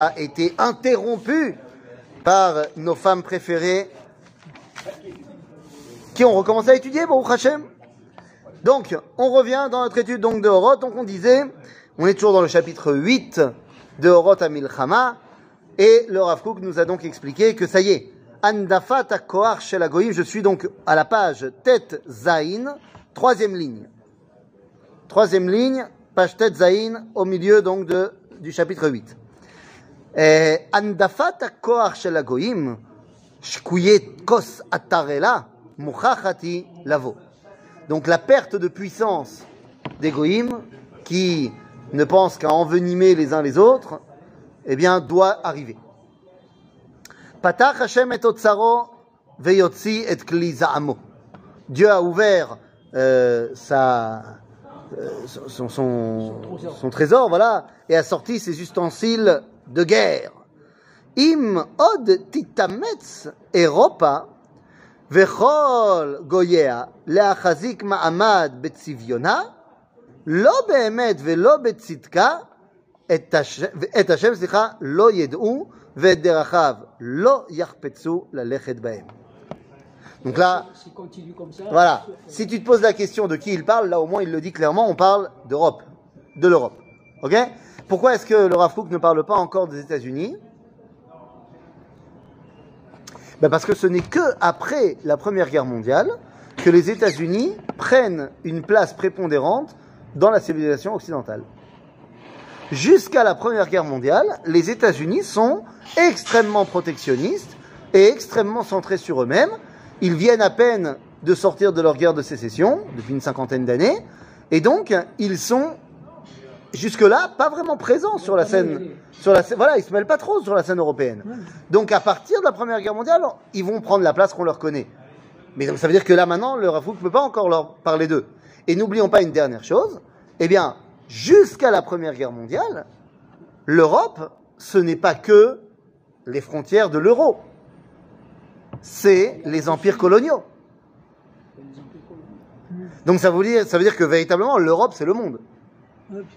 a été interrompu par nos femmes préférées qui ont recommencé à étudier, bon, Hachem. Donc, on revient dans notre étude donc, de Horot. Donc, on disait, on est toujours dans le chapitre 8 de Horot à Milchama. Et le Rav Kook nous a donc expliqué que ça y est, Andafat Koar Shel Agoyim, je suis donc à la page Tet Zain, troisième ligne. Troisième ligne, page Tet Zain, au milieu donc de, du chapitre 8. Eh, Andafat Koar Shel Agoyim, Shkuyet Kos Atarela, Muchachati Lavo. Donc la perte de puissance des Goïm, qui ne pensent qu'à envenimer les uns les autres, eh bien, doit arriver. Patach Hashem et Otsaro veyotzi et kli za'amo. Dieu a ouvert euh, sa, euh, son, son, son trésor, voilà, et a sorti ses ustensiles de guerre. Im od titametz Europa וכל גוייה להחזיק מעמד בצביונה, לא באמת ולא בצדקה, את, הש... את השם, סליחה, לא ידעו, ואת דרכיו לא יחפצו ללכת בהם. Donc là, S'il continue comme ça, voilà, si tu te poses la question de qui il parle, là au moins il le dit clairement, on parle d'Europe, de l'Europe. Ok Pourquoi est-ce que le Rav ne parle pas encore des États-Unis? Ben Parce que ce n'est que après la Première Guerre mondiale que les États-Unis prennent une place prépondérante dans la civilisation occidentale. Jusqu'à la Première Guerre mondiale, les États-Unis sont extrêmement protectionnistes et extrêmement centrés sur eux-mêmes. Ils viennent à peine de sortir de leur guerre de sécession depuis une cinquantaine d'années, et donc ils sont jusque-là pas vraiment présents sur la scène. Sur la, voilà, ils se mêlent pas trop sur la scène européenne. Donc à partir de la Première Guerre mondiale, ils vont prendre la place qu'on leur connaît. Mais donc, ça veut dire que là maintenant, le ne peut pas encore leur parler d'eux. Et n'oublions pas une dernière chose, eh bien, jusqu'à la Première Guerre mondiale, l'Europe, ce n'est pas que les frontières de l'euro. C'est les empires coloniaux. les empires coloniaux. Donc ça ça veut dire que véritablement, l'Europe, c'est le monde.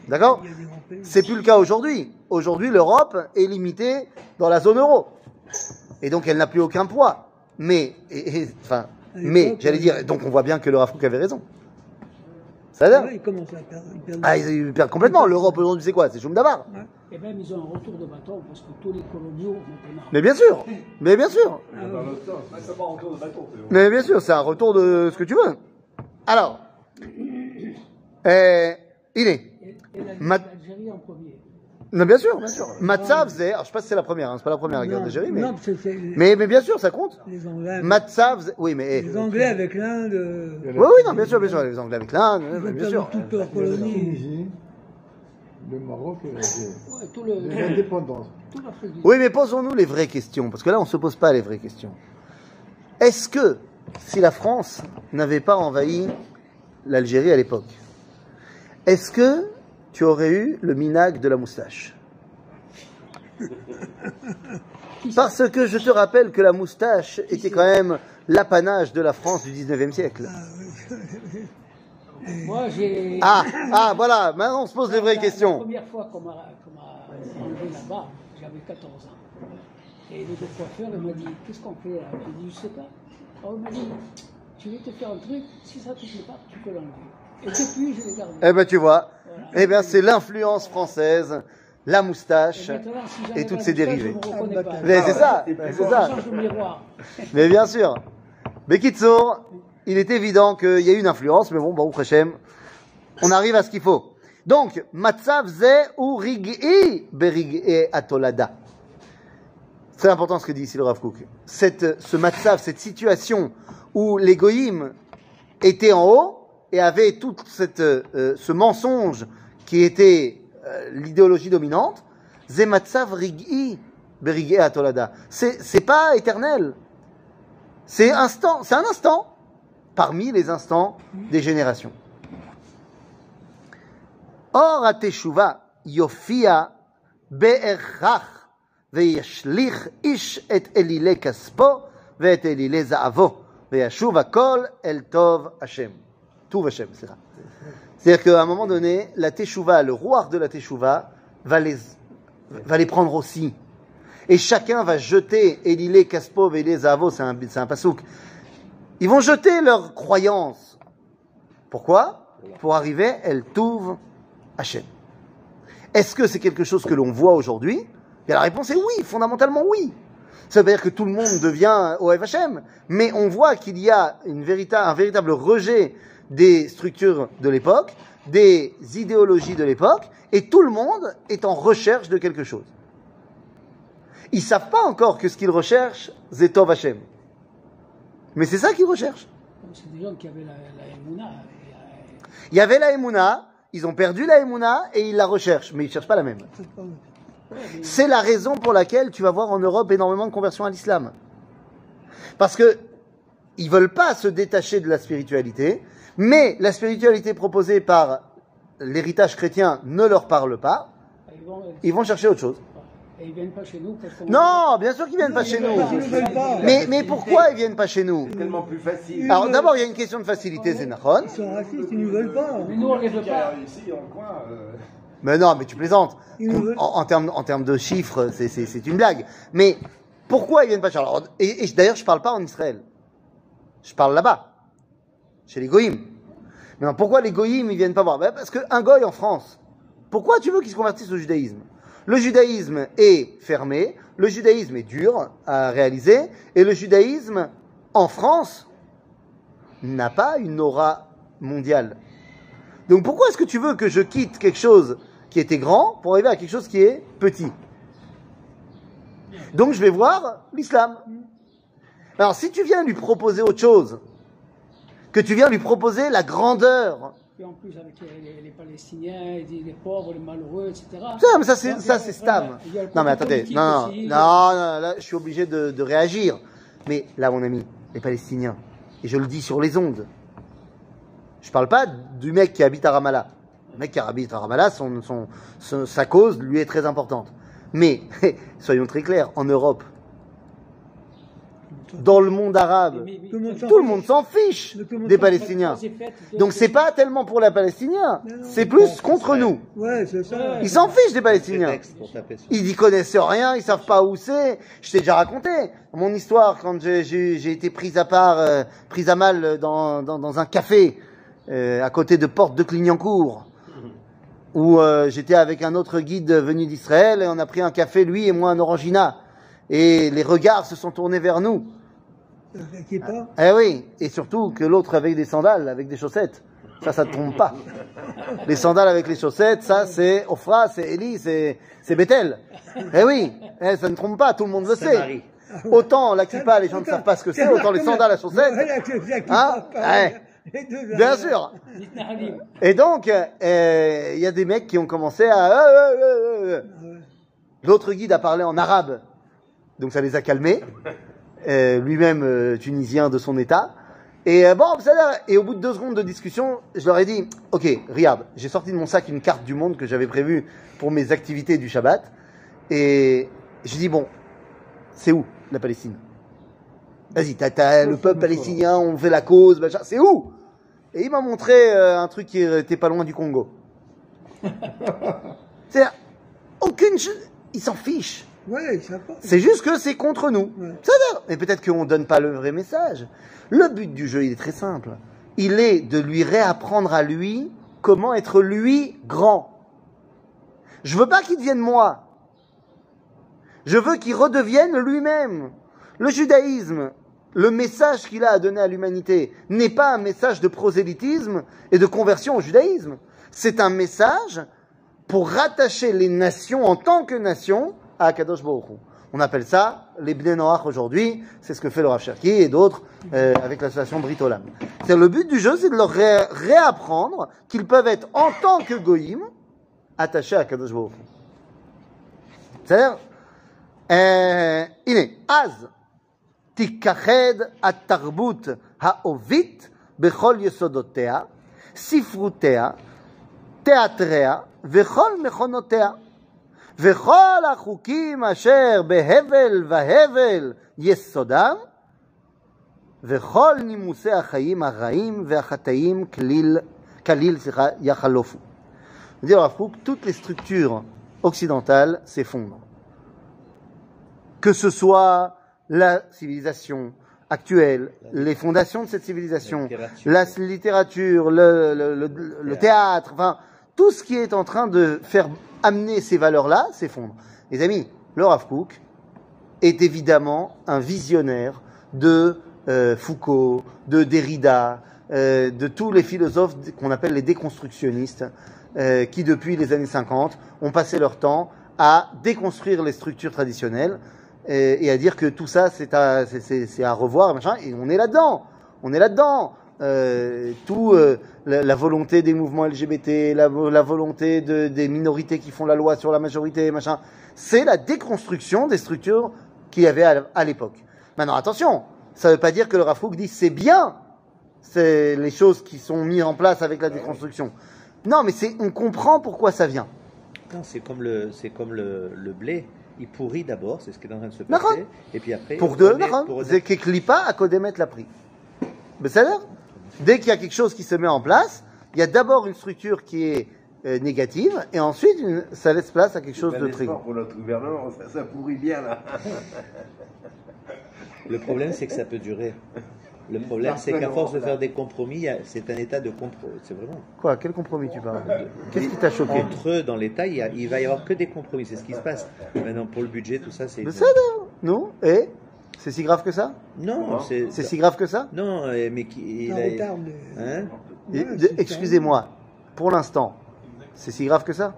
D'accord. C'est plus le cas aujourd'hui. Aujourd'hui, l'Europe est limitée dans la zone euro. Et donc, elle n'a plus aucun poids. Mais, et- et- enfin, mais, j'allais dire, donc on voit bien que le Rafouk avait raison. Ça veut dire Ouais, ils commencent à perdre. ils perdent- ah, ils perdent complètement. L'Europe aujourd'hui, c'est quoi? C'est Choum Dabar. Ouais. Et même ils ont un retour de bâton parce que tous les coloniaux maintenant. Mais bien sûr. Mais bien sûr. Ah, ouais. Mais bien sûr, c'est un retour de ce que tu veux. Alors, euh, il est. L'Algérie en premier. Non, bien sûr, bien sûr. Matzav, c'est, alors je sais pas si c'est la première, hein, c'est pas la première guerre d'Algérie, mais, non, c'est- c'est- mais, mais bien sûr, ça compte. les Anglais, Matzav, oui, mais, les Anglais avec l'Inde, euh, oui, oui, non, bien sûr, bien sûr, les Anglais avec l'Inde, bien sûr. toute leur colonie. Le Maroc et L'indépendance. Oui, mais posons-nous les vraies questions, parce que là, on se pose pas les vraies questions. Est-ce que, si la France n'avait pas envahi l'Algérie à l'époque, est-ce que tu aurais eu le minag de la moustache Parce que je te rappelle que la moustache était quand même l'apanage de la France du 19e siècle. Moi, j'ai. Ah, ah, voilà, maintenant on se pose les vraies La- questions. La première fois qu'on m'a qu'on m'a enlevé là-bas, j'avais 14 ans. Et le coiffeur, il m'a dit Qu'est-ce qu'on fait là? J'ai dit Je sais pas. Alors, il m'a dit Tu veux te faire un truc, si ça ne te plaît pas, tu peux l'enlever. Et depuis, je l'ai gardé. Eh ben tu vois, Voilà. eh ben c'est l'influence française, la moustache Et si toutes ses dérivées. Pas. Mais c'est ça, c'est ça. Mais bien sûr. Mais Kitsour, il est évident qu'il y a une influence, mais bon, Baruch Hashem, on arrive à ce qu'il faut. Donc, Matzav ze ou rig'i berig'i atolada. C'est important ce que dit ici le Rav Kook. Cette, ce Matzav, cette situation où les goïms étaient en haut et avaient tout cette, euh, ce mensonge qui était euh, l'idéologie dominante, ze Matzav rig'i berig'i atolada. C'est, c'est pas éternel. C'est instant, c'est un instant parmi les instants des générations. Or התשובה יופיע בהכרח וישליך איש את אלילי כספו ואת אלילי זהבו וישוב הכל אל טוב השם. Tour Vachem, c'est ça. C'est-à-dire qu'à un moment donné, la Teshuvah, le roi de la Teshuvah, va les, va les prendre aussi. Et chacun va jeter Elilé, Kaspov, Elilé, Zavo, c'est un, un pasouk. Ils vont jeter leurs croyances. Pourquoi? Pour arriver, elle trouve Hachem. Est-ce que c'est quelque chose que l'on voit aujourd'hui? Et la réponse est oui, fondamentalement oui. Ça veut dire que tout le monde devient OF Hachem. Mais on voit qu'il y a une un véritable rejet des structures de l'époque, des idéologies de l'époque, et tout le monde est en recherche de quelque chose. Ils savent pas encore que ce qu'ils recherchent, c'est Tov Hashem. Mais c'est ça qu'ils recherchent. C'est des gens qui avaient la, la euh, Il y avait la Emouna, ils ont perdu la Emouna et ils la recherchent, mais ils cherchent pas la même. C'est la raison pour laquelle tu vas voir en Europe énormément de conversions à l'islam. Parce que ils veulent pas se détacher de la spiritualité, mais la spiritualité proposée par l'héritage chrétien ne leur parle pas, Ils vont, ils vont chercher autre chose. et ils viennent pas chez nous parce. Non, bien sûr qu'ils viennent pas chez nous. Ne pas. Mais, mais pourquoi ils viennent pas chez nous? Tellement plus facile. Alors d'abord, il y a une question de facilité, c'est Nahon. Ils sont racistes, ils ne veulent pas. Mais nous, on les veut pas. ici, en coin. euh, Mais non, mais tu plaisantes. Nous En, en termes, en termes de chiffres, c'est- c'est c'est une blague. Mais pourquoi ils viennent pas chez Alors, Et, et d'ailleurs, je parle pas en Israël. Je parle là-bas, chez les goïms. Maintenant, pourquoi les goïms ils viennent pas voir? Ben, Parce qu'un goy en France, pourquoi tu veux qu'il se convertisse au judaïsme? Le judaïsme est fermé, le judaïsme est dur à réaliser, et le judaïsme en France n'a pas une aura mondiale. Donc pourquoi est-ce que tu veux que je quitte quelque chose qui était grand pour arriver à quelque chose qui est petit? Donc je vais voir l'islam. Alors si tu viens lui proposer autre chose, que tu viens lui proposer la grandeur, Et en plus, avec les, les- les Palestiniens, les, pauvres, les malheureux, etc. ça, mais ça c'est ça Stam. Non mais attendez, non non, non non, là je suis obligé de, de réagir. Mais là mon ami, les Palestiniens, et je le dis sur les ondes, je parle pas du mec qui habite à Ramallah. Le mec qui habite à Ramallah, son, son, son- sa cause lui est très importante. Mais soyons très clairs, en Europe, dans le monde arabe, Mais- mais- Tout le monde s'en tout le fiche. des Palestiniens. Donc c'est pas tellement pour les Palestiniens, c'est plus contre nous. Ouais, c'est ça. Ils s'en fichent des Palestiniens. Ils y connaissent rien, ils savent pas où c'est. Je t'ai déjà raconté mon histoire quand j'ai- été prise à part, euh, prise à mal dans, dans, dans un café euh, à côté de Porte de Clignancourt, où euh, j'étais avec un autre guide venu d'Israël et on a pris un café lui et moi un orangina et les regards se sont tournés vers nous. Qui est pas. Eh oui, et surtout que l'autre avec des sandales, avec des chaussettes. Ça, ça ne trompe pas. Les sandales avec les chaussettes, ça, c'est Ophra, c'est Eli, c'est, c'est Bethel. Eh oui, eh, ça ne trompe pas, tout le monde le sait. Marie. Autant la kippa, les gens ne savent pas ce que c'est, autant les sandales à chaussettes. Hein deux Bien sûr. Et donc, euh, il y a des mecs qui ont commencé à... euh, euh, euh. L'autre guide a parlé en arabe, donc ça les a calmés. Euh, Lui-même euh, tunisien de son état. Et euh, bon, ça et au bout de deux secondes de discussion, je leur ai dit, ok, regarde, j'ai sorti de mon sac une carte du monde que j'avais prévue pour mes activités du Shabbat, et j'ai dit bon, c'est où la Palestine Vas-y, t'as, le peuple palestinien, on fait la cause, machin, c'est où? Et il m'a montré un truc qui était pas loin du Congo. C'est aucune, ils s'en fichent. Ouais. C'est juste que c'est contre nous. Ouais. Ça va. Mais peut-être qu'on donne pas le vrai message. Le but du jeu, il est très simple. Il est de lui réapprendre à lui comment être lui grand. Je veux pas qu'il devienne moi. Je veux qu'il redevienne lui-même. Le judaïsme, le message qu'il a à donner à l'humanité n'est pas un message de prosélytisme et de conversion au judaïsme. C'est un message pour rattacher les nations en tant que nation à Kadosh On appelle ça les Bnei Noach aujourd'hui, c'est ce que fait le Rav Cherki et d'autres euh, avec l'association Britolam. C'est le but du jeu, c'est de leur réapprendre qu'ils peuvent être en tant que goyim attachés à Kadosh C'est-à-dire, euh, il est az tikached atarbut haovit bechol yesodotea sifrutea teatrea vechol mechonotea. וכל החוקים אשר בהבל והבל יסודם, וכל נימוסי החיים הרעים והחטאים כליל, כליל סליחה, יחלופו. C'est-à-dire, Rav Kook, toutes les structures occidentale s'effondre. Que ce soit la civilisation actuelle, les fondations de cette civilisation, la littérature, le, le- le- le théâtre, enfin, tout ce qui est en train de faire amener ces valeurs-là s'effondre. Les amis, le Rav est évidemment un visionnaire de euh, Foucault, de Derrida, euh, de tous les philosophes qu'on appelle les déconstructionnistes, euh, qui depuis les années 50 ont passé leur temps à déconstruire les structures traditionnelles et, et à dire que tout ça c'est à, à revoir, machin, et on est là-dedans, on est là-dedans. Euh, tout euh, la, volonté des mouvements LGBT, la, volonté des minorités qui font la loi sur la majorité, machin. C'est la déconstruction des structures qu'il y avait à, l'époque. Maintenant, attention, ça ne veut pas dire que le Rafouk dit c'est bien c'est les choses qui sont mises en place avec la déconstruction. Non, mais c'est on comprend pourquoi ça vient. C'est comme le c'est comme le, blé il pourrit d'abord, c'est ce qui est en train de se passer. Et puis après, pour deux, c'est que l'IPA à Kodemet l'a pris. Mais ça Dès qu'il y a quelque chose qui se met en place, il y a d'abord une structure qui est euh, négative, et ensuite ça laisse place à quelque chose de très grand. pour notre gouvernement, ça, pourrit bien là. Le problème, c'est que ça peut durer. Le problème, c'est qu'à force de faire des compromis, c'est un état de compromis. C'est vraiment. Quoi Quel compromis tu parles Qu'est-ce qui t'a choqué Entre eux, dans l'État, il, y il va y avoir que des compromis. C'est ce qui se passe. Maintenant, pour le budget, tout ça, c'est. Mais ça, non Non? Et? C'est si grave que ça? Non, c'est. C'est si grave que ça? Non, euh, mais qui. il a- Hein? Ouais, Excusez-moi, pour l'instant, c'est si grave que ça?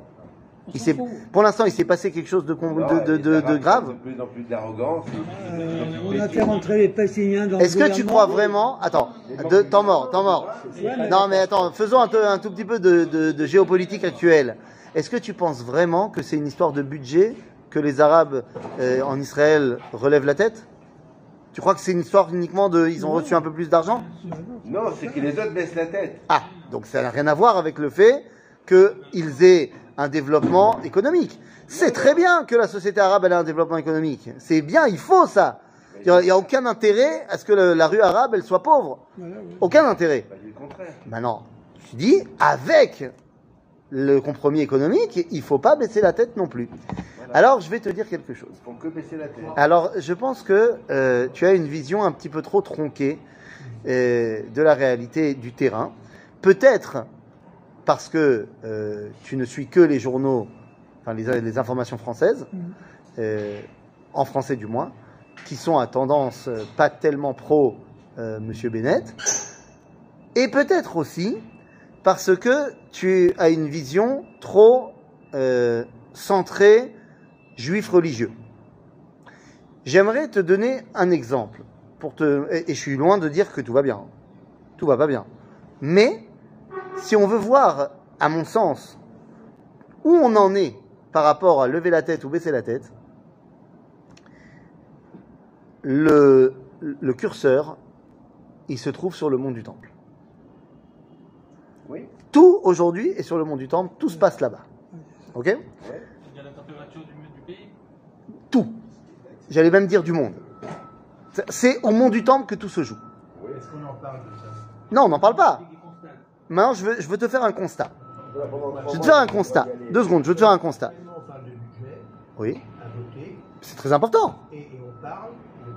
Il. Pour l'instant, il s'est passé quelque chose de, grave De plus en plus d'arrogance. Euh, on a fait rentrer les Palestiniens dans Est-ce que tu crois vraiment Attends, de, temps mort, temps mort. Non, mais attends, faisons un, tout petit peu de, de- de géopolitique actuelle. Est-ce que tu penses vraiment que c'est une histoire de budget que les Arabes euh, en Israël relèvent la tête? Tu crois que c'est une histoire uniquement de ils ont reçu un peu plus d'argent Non, c'est que les autres baissent la tête. Ah, donc ça n'a rien à voir avec le fait qu'ils aient un développement économique. C'est très bien que la société arabe elle ait un développement économique. C'est bien, il faut ça. Il n'y a, aucun intérêt à ce que le- la rue arabe elle soit pauvre. Aucun intérêt. Pas du contraire. Maintenant, je dis, avec le compromis économique, il faut pas baisser la tête non plus. Alors, je vais te dire quelque chose. Ils font que baisser la tête. Alors, je pense que euh, tu as une vision un petit peu trop tronquée euh, de la réalité du terrain. Peut-être parce que euh, tu ne suis que les journaux, enfin les, les informations françaises, euh, en français du moins, qui sont à tendance pas tellement pro euh, Monsieur Bennett, et peut-être aussi parce que tu as une vision trop euh, centrée juif religieux. J'aimerais te donner un exemple pour te et, et je suis loin de dire que tout va bien. Tout va pas bien. Mais si on veut voir, à mon sens, où on en est par rapport à lever la tête ou baisser la tête, le, le curseur, il se trouve sur le mont du Temple. Oui. Tout aujourd'hui est sur le mont du Temple, tout se passe là-bas. Ok la température du, du pays Tout. J'allais même dire du monde. C'est- au mont du Temple que tout se joue. Est-ce qu'on en parle de ça Non, on n'en parle pas. Maintenant, je veux, je veux te faire un constat. Je veux te faire un constat. Deux secondes, je veux te faire un constat. Oui, c'est très important. et, on parle,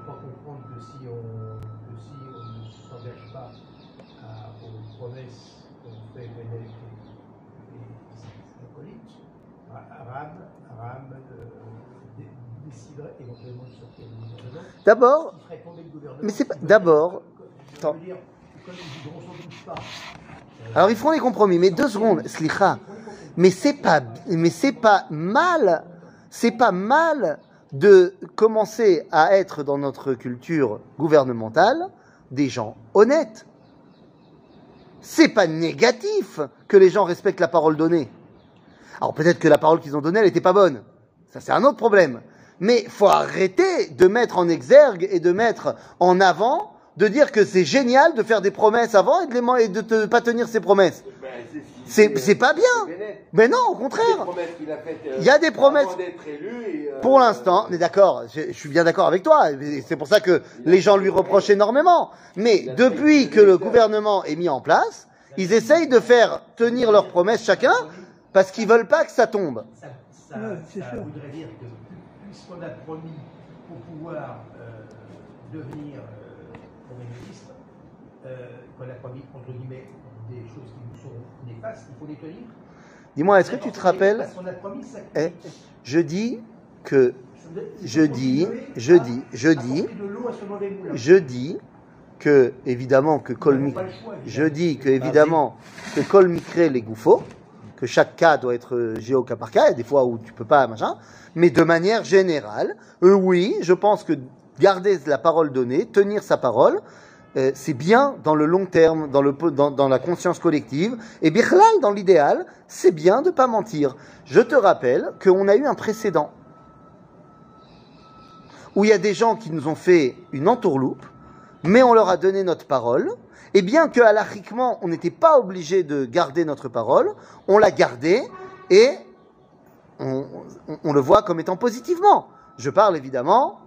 comprendre que si on, ne s'engage pas aux promesses fait ses acolytes, Aram, Aram euh, dé- déciderait éventuellement de sortir du gouvernement. D'abord. Mais c'est pas- d'abord- Attends. Pas. alors ils feront des compromis, mais deux secondes, slicha. Mais c'est pas, mais c'est pas mal, c'est pas mal de commencer à être dans notre culture gouvernementale des gens honnêtes. C'est pas négatif que les gens respectent la parole donnée. Alors peut-être que la parole qu'ils ont donnée, elle n'était pas bonne. Ça, c'est un autre problème. Mais faut arrêter de mettre en exergue et de mettre en avant, de dire que c'est génial de faire des promesses avant et de, ne pas tenir ses promesses. Ben, c'est- pas bien. Bennett. Mais non, au contraire. a faites. euh, Il y a des promesses. élu et, euh, Pour l'instant, on est d'accord, je, je suis bien d'accord avec toi, c'est pour ça que les gens lui reprochent énormément. Mais depuis que le gouvernement est mis en place, ils essayent de faire tenir leurs promesses chacun, parce qu'ils veulent pas que ça tombe. Ça, ça, Ouais, c'est ça sûr. voudrait dire que puisqu'on a promis pour pouvoir euh, devenir euh, Premier ministre, euh, qu'on a promis entre guillemets des choses qui nous sont néfastes, il faut les tenir. Dis-moi, est-ce que tu te rappelles qu'on a promis ça. Eh, Je dis que, je dis, je dis, je dis, ce je dis que, évidemment, que choix, je dis que, évidemment, que Kol Mikre les gouffos, que chaque cas doit être euh, géo cas par cas, il y a des fois où tu peux pas, machin, mais de manière générale, euh, oui, je pense que garder la parole donnée, tenir sa parole, euh, c'est bien dans le long terme, dans, le, dans, la conscience collective, et Bichlal, dans l'idéal, c'est bien de pas mentir. Je te rappelle qu'on a eu un précédent où il y a des gens qui nous ont fait une entourloupe, mais on leur a donné notre parole, et bien que halachiquement on n'était pas obligé de garder notre parole, on l'a gardée et on, le voit comme étant positivement. Je parle évidemment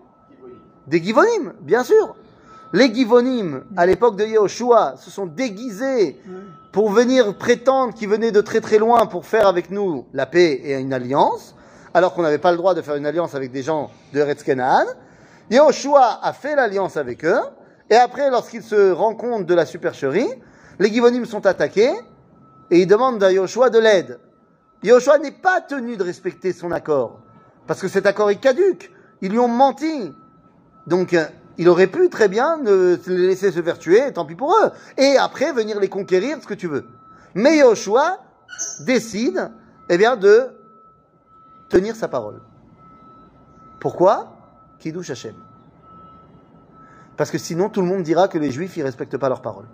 des Givonim, bien sûr. Les Givonim, à l'époque de Yehoshua, se sont déguisés pour venir prétendre qu'ils venaient de très très loin pour faire avec nous la paix et une alliance, alors qu'on n'avait pas le droit de faire une alliance avec des gens de Eretz Canaan. Yehoshua a fait l'alliance avec eux, et après, lorsqu'ils se rendent compte de la supercherie, les Givonim sont attaqués, et ils demandent à Yehoshua de l'aide. Yehoshua n'est pas tenu de respecter son accord, parce que cet accord est caduque. Ils lui ont menti. Donc, euh, il aurait pu très bien ne- les laisser se faire tuer, tant pis pour eux. Et après, venir les conquérir, ce que tu veux. Mais Yehoshua décide, eh bien, de tenir sa parole. Pourquoi? Kiddush Hashem. Parce que sinon, tout le monde dira que les Juifs, ils respectent pas leur parole.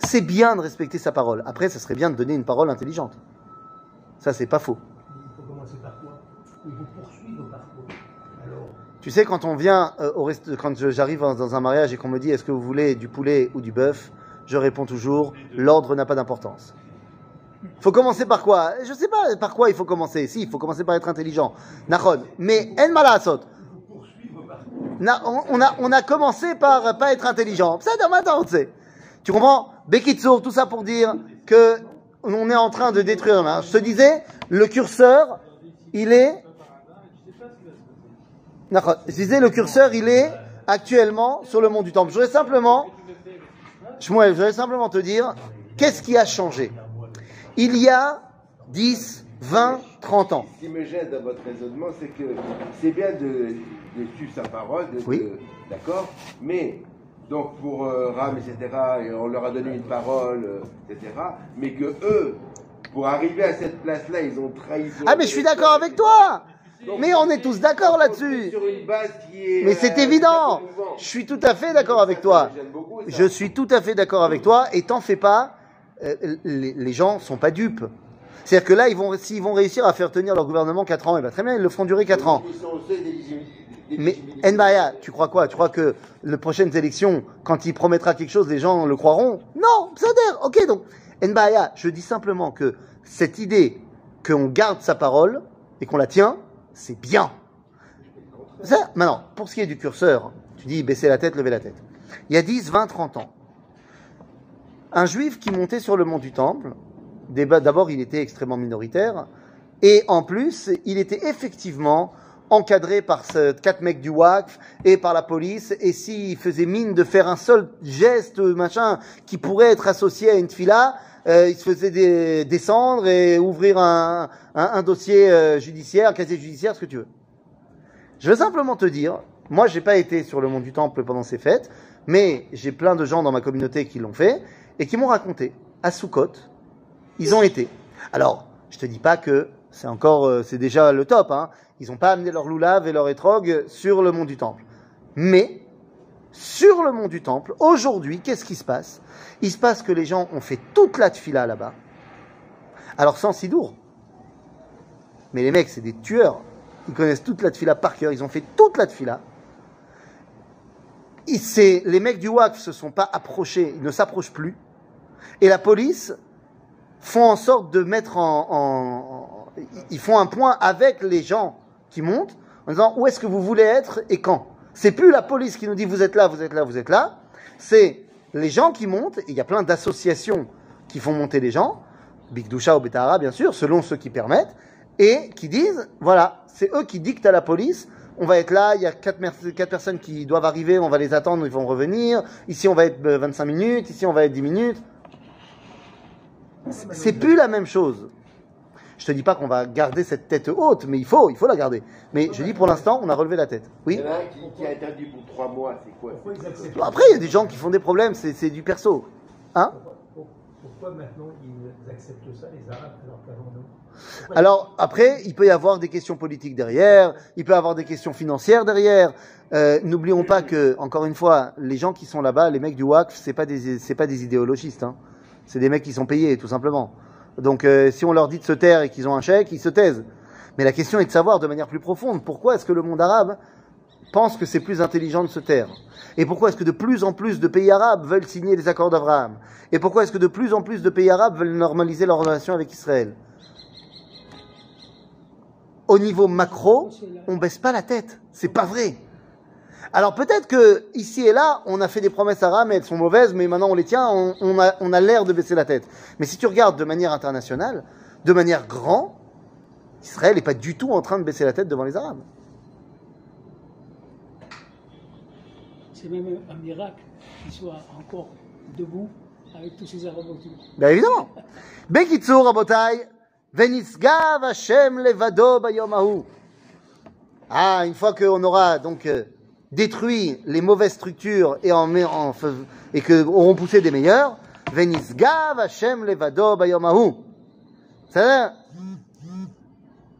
C'est bien de respecter sa parole. Après, ça serait bien de donner une parole intelligente. Ça, c'est pas faux. Il faut commencer par quoi? Il faut poursuivre par quoi? Alors, Tu sais, quand on vient euh, au rest... quand j'arrive dans un mariage et qu'on me dit est-ce que vous voulez du poulet ou du bœuf, je réponds toujours l'ordre n'a pas d'importance. Faut commencer par quoi? Je sais pas par quoi il faut commencer. Si, il faut commencer par être intelligent. Nachon. Mais en malasot. On, a, on a commencé par pas être intelligent. Ça, tu comprends? Bekitsour, tout ça pour dire que on est en train de détruire. Je te disais, le curseur, il est. Je disais, le curseur, il est actuellement sur le mont du Temple. Je voudrais simplement, je voudrais simplement te dire, qu'est-ce qui a changé? Il y a 10, 20, 30 ans. Ce qui me gêne dans votre raisonnement, c'est que c'est bien de, de suivre sa parole, Oui. d'accord, mais donc pour euh, Ram, etc., et on leur a donné une parole, euh, etc., mais que eux, pour arriver à cette place-là, ils ont trahi. Ah, mais je suis d'accord avec toi Mais on est tous d'accord là-dessus. Mais c'est euh, évident. Je suis tout à fait d'accord avec toi. Beaucoup. Je suis tout à fait d'accord avec toi, et t'en fais pas, euh, les, les gens sont pas dupes. C'est-à-dire que là, ils vont, s'ils vont réussir à faire tenir leur gouvernement 4 ans, et ben très bien, ils le feront durer 4 ans. Ils sont. Mais Nbaya, tu crois quoi? Tu crois que les prochaines élections, quand il promettra quelque chose, les gens le croiront? Non, dire. Ok, donc Nbaya, je dis simplement que cette idée qu'on garde sa parole et qu'on la tient, c'est bien. Ça, maintenant, pour ce qui est du curseur, tu dis baisser la tête, lever la tête. Il y a 10, 20, 30 ans, un juif qui montait sur le mont du Temple, d'abord il était extrêmement minoritaire, et en plus, il était effectivement encadré par ce quatre mecs du WACF et par la police. Et s'il faisait mine de faire un seul geste, machin, qui pourrait être associé à une fila, euh, il se faisait dé- descendre et ouvrir un, un, un dossier euh, judiciaire, un casier judiciaire, ce que tu veux. Je veux simplement te dire, moi j'ai pas été sur le mont du Temple pendant ces fêtes, mais j'ai plein de gens dans ma communauté qui l'ont fait et qui m'ont raconté à Soukot, ils ont été. Alors, je te dis pas que c'est encore, euh, c'est déjà le top. Hein. Ils n'ont pas amené leur loulave et leur étrogue sur le mont du Temple. Mais sur le mont du Temple, aujourd'hui, qu'est-ce qui se passe? Il se passe que les gens ont fait toute la tfila là-bas. Alors sans Sidour. Mais les mecs, c'est des tueurs. Ils connaissent toute la tfila par cœur. Ils ont fait toute la tfila. Les mecs du WACF se sont pas approchés. Ils ne s'approchent plus. Et la police font en sorte de mettre en- ils font un point avec les gens qui montent en disant où est-ce que vous voulez être et quand? C'est plus la police qui nous dit vous êtes là, vous êtes là, vous êtes là. C'est les gens qui montent. Et il y a plein d'associations qui font monter les gens. Bigdusha ou Betahara, bien sûr, selon ceux qui permettent, et qui disent, voilà, c'est eux qui dictent à la police, on va être là, il y a quatre, quatre personnes qui doivent arriver, on va les attendre, ils vont revenir, ici on va être euh, 25 minutes, ici on va être 10 minutes. C'est plus la même chose. Je te dis pas qu'on va garder cette tête haute, mais il faut, il faut la garder. Mais je dis pour l'instant, on a relevé la tête. Il Oui y en a un qui, qui a interdit pour trois mois, c'est quoi Pourquoi ils acceptent Après, il y a des gens qui font des problèmes, c'est c'est du perso. Hein Pourquoi, maintenant ils acceptent ça, les Arabes, alors qu'avant nous Alors après, il peut y avoir des questions politiques derrière, il peut y avoir des questions financières derrière. Euh, N'oublions pas que, encore une fois, les gens qui sont là-bas, les mecs du WACF, c'est pas des c'est pas des idéologistes, hein. c'est des mecs qui sont payés, tout simplement. Donc euh, si on leur dit de se taire et qu'ils ont un chèque, ils se taisent. Mais la question est de savoir de manière plus profonde pourquoi est-ce que le monde arabe pense que c'est plus intelligent de se taire? Et pourquoi est-ce que de plus en plus de pays arabes veulent signer les accords d'Abraham? Et pourquoi est-ce que de plus en plus de pays arabes veulent normaliser leurs relations avec Israël? Au niveau macro, on baisse pas la tête. C'est pas vrai. Alors peut-être que ici et là, on a fait des promesses à Ram et elles sont mauvaises, mais maintenant on les tient, on, on a, on a l'air de baisser la tête. Mais si tu regardes de manière internationale, de manière grand, Israël n'est pas du tout en train de baisser la tête devant les Arabes. C'est même un miracle qu'il soit encore debout avec tous ces Arabes autour. Bien évidemment. Bekitsur, Rabotai, Venisgav Hashem levado bayom. Ah, une fois qu'on aura donc euh, détruit les mauvaises structures et en, met- en fais- et que auront poussé des meilleures, Venisgav Hashem levado bayom hahu. בסדר?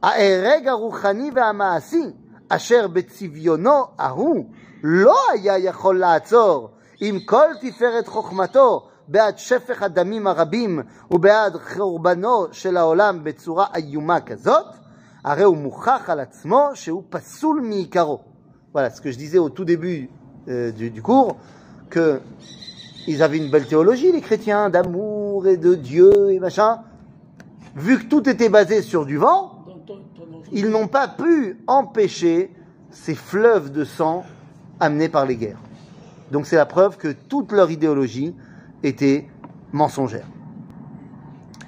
ההרג הרוחני והמעשי אשר בצביונו ההוא לא היה יכול לעצור עם כל תפארת חוכמתו בעד שפך הדמים הרבים ובעד חורבנו של העולם בצורה איומה כזאת, הרי הוא מוכח על עצמו שהוא פסול מעיקרו. Voilà ce que je disais au tout début euh, du, du cours, que ils avaient une belle théologie, les chrétiens, d'amour et de Dieu et machin. Vu que tout était basé sur du vent, ils n'ont pas pu empêcher ces fleuves de sang amenés par les guerres. Donc c'est la preuve que toute leur idéologie était mensongère.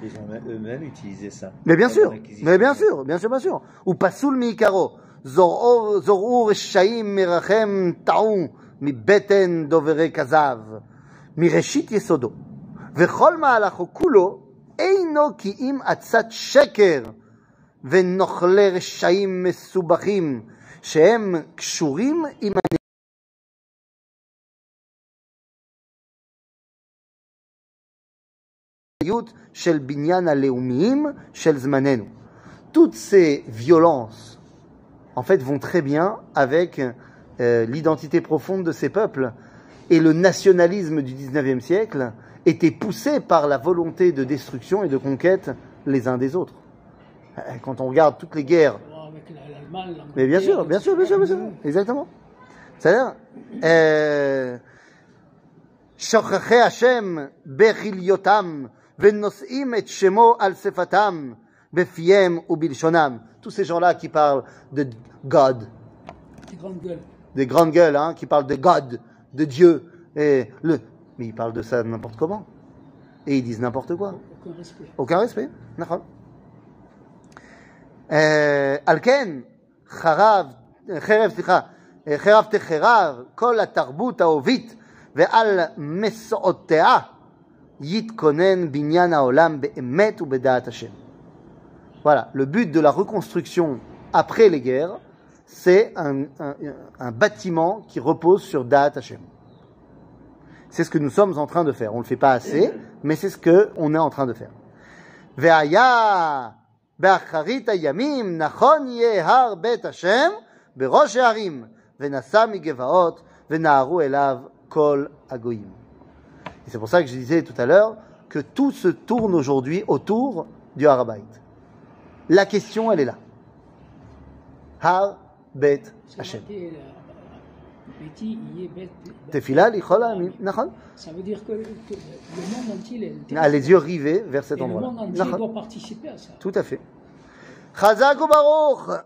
Ils ont eux-mêmes utilisé ça. Mais bien sûr, mais bien sûr, bien sûr, bien sûr. Ou pasoul miikaro, zor'or zor'ur shaim mirachem ta'u, mi beten dovere kazav, mi reshit yesodo. וכל מהלכו כולו אינו כי אם עצת שקר ונוכלי רשעים מסובכים שהם קשורים עם הנאיות של בניין הלאומיים של זמננו. Toutes ces violences, en fait, vont très bien avec euh, l'identité profonde de ces peuples. Et le nationalisme du 19e siècle était poussé par la volonté de destruction et de conquête les uns des autres. Euh, Quand on regarde toutes les guerres avec l'Allemagne, l'Angleterre, mais bien sûr, bien sûr, bien sûr, bien sûr. Exactement. C'est-à-dire, euh, שוכחי השם בחליותם ונושאים את שמו על שפתם בפיהם ובלשונם. Tous ces gens-là qui parlent de God, des grandes gueules. des grandes gueules, hein, qui parlent de God, de Dieu, et le... mais ils parlent de ça n'importe comment. Et ils disent n'importe quoi. Aucun respect. aucun respect, נכון. אה, על כן, חרב, חרב, סליחה, אה, חרב תחרב כל התרבות האובית ועל מסעותיה יתכונן בניין העולם באמת ובדעת השם. Voilà, le but de la reconstruction après les guerres, c'est un, un, un, bâtiment qui repose sur Da'at Hashem. C'est ce que nous sommes en train de faire. On ne le fait pas assez, mais c'est ce qu'on est en train de faire. Ve'aya nachon Hashem elav kol. Et c'est pour ça que je disais tout à l'heure que tout se tourne aujourd'hui autour du Harabait. La question, elle est là. Har Bet Hashem. Nachon. Ça veut dire que, le monde entier est Ah, les yeux rivés vers cet Et le monde entier doit participer à ça. Tout à fait. Chazak Baruch